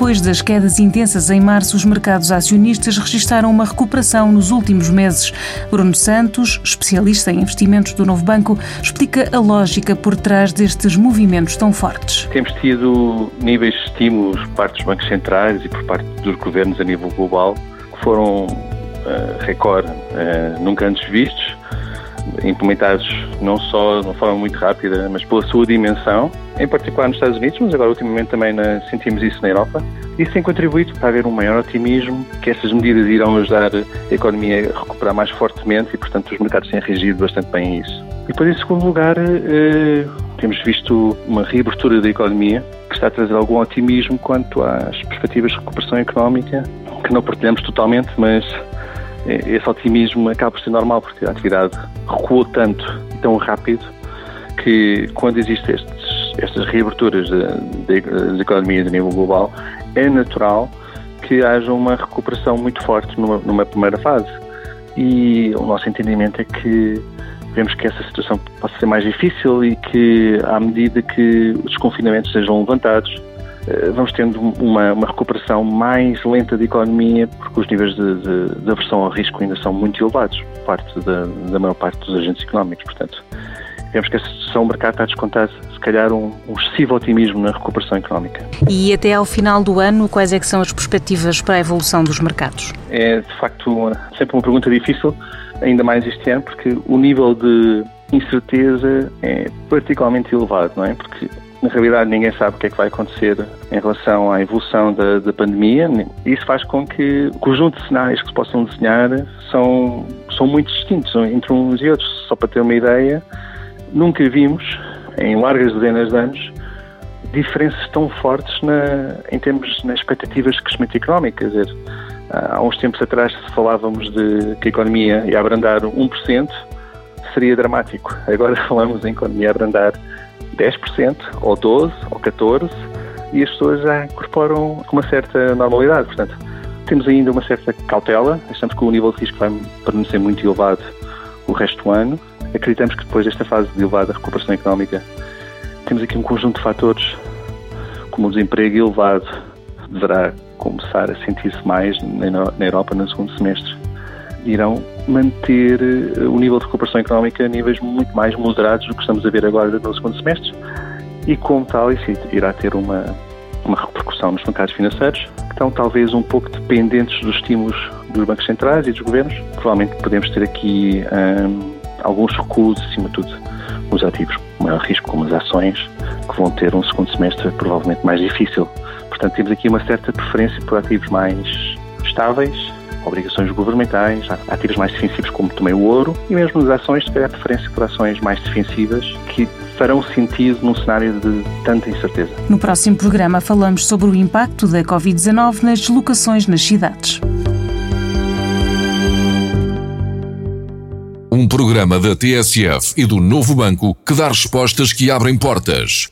Depois das quedas intensas em março, os mercados acionistas registraram uma recuperação nos últimos meses. Bruno Santos, especialista em investimentos do Novo Banco, explica a lógica por trás destes movimentos tão fortes. Temos tido níveis de estímulos por parte dos bancos centrais e por parte dos governos a nível global que foram uh, recorde, uh, nunca antes vistos implementados não só de uma forma muito rápida, mas pela sua dimensão, em particular nos Estados Unidos, mas agora ultimamente também na, sentimos isso na Europa. Isso tem contribuído para haver um maior otimismo, que essas medidas irão ajudar a economia a recuperar mais fortemente e, portanto, os mercados têm reagido bastante bem a isso. E depois, em segundo lugar, eh, temos visto uma reabertura da economia que está a trazer algum otimismo quanto às perspectivas de recuperação económica, que não partilhamos totalmente, mas esse otimismo acaba por ser normal, porque a atividade recuou tanto e tão rápido que quando existem estas reaberturas das economias a nível global, é natural que haja uma recuperação muito forte numa, numa primeira fase. E o nosso entendimento é que vemos que essa situação pode ser mais difícil e que, à medida que os desconfinamentos sejam levantados, vamos tendo uma, uma, recuperação mais lenta da economia, porque os níveis de, de, de aversão ao risco ainda são muito elevados por parte da, da maior parte dos agentes económicos. Portanto, vemos que a situação do mercado está a descontar, se calhar, um, um, excessivo otimismo na recuperação económica. E até ao final do ano, quais é são as perspectivas para a evolução dos mercados? É, de facto, sempre uma pergunta difícil, ainda mais este ano, porque o nível de incerteza é particularmente elevado, não é? Porque na realidade, ninguém sabe o que é que vai acontecer em relação à evolução da, da pandemia. Isso faz com que o conjunto de cenários que se possam desenhar são, são muito distintos entre uns e outros. Só para ter uma ideia, nunca vimos, em largas dezenas de anos, diferenças tão fortes na, em termos nas expectativas de crescimento económico. Quer dizer, há uns tempos atrás, falávamos de que a economia ia abrandar 1%, seria dramático. Agora falamos em economia abrandar 10%, ou 12%, ou 14%, e as pessoas já incorporam com uma certa normalidade. Portanto, temos ainda uma certa cautela, achamos que o nível de risco vai permanecer muito elevado o resto do ano. Acreditamos que depois desta fase de elevada recuperação económica, temos aqui um conjunto de fatores, como o desemprego elevado deverá começar a sentir-se mais na Europa no segundo semestre irão manter eh, o nível de recuperação económica a níveis muito mais moderados do que estamos a ver agora no segundo semestre e, como tal, isso irá ter uma, uma repercussão nos mercados financeiros, que estão talvez um pouco dependentes dos estímulos dos bancos centrais e dos governos. Provavelmente podemos ter aqui hum, alguns recuos, acima de tudo, nos ativos com maior risco, como as ações, que vão ter um segundo semestre provavelmente mais difícil. Portanto, temos aqui uma certa preferência por ativos mais estáveis, obrigações governamentais, ativos mais defensivos como também o ouro e mesmo nas ações, se calhar preferência por ações mais defensivas que farão sentido num cenário de tanta incerteza. No próximo programa falamos sobre o impacto da Covid-19 nas deslocações nas cidades. Um programa da TSF e do Novo Banco que dá respostas que abrem portas.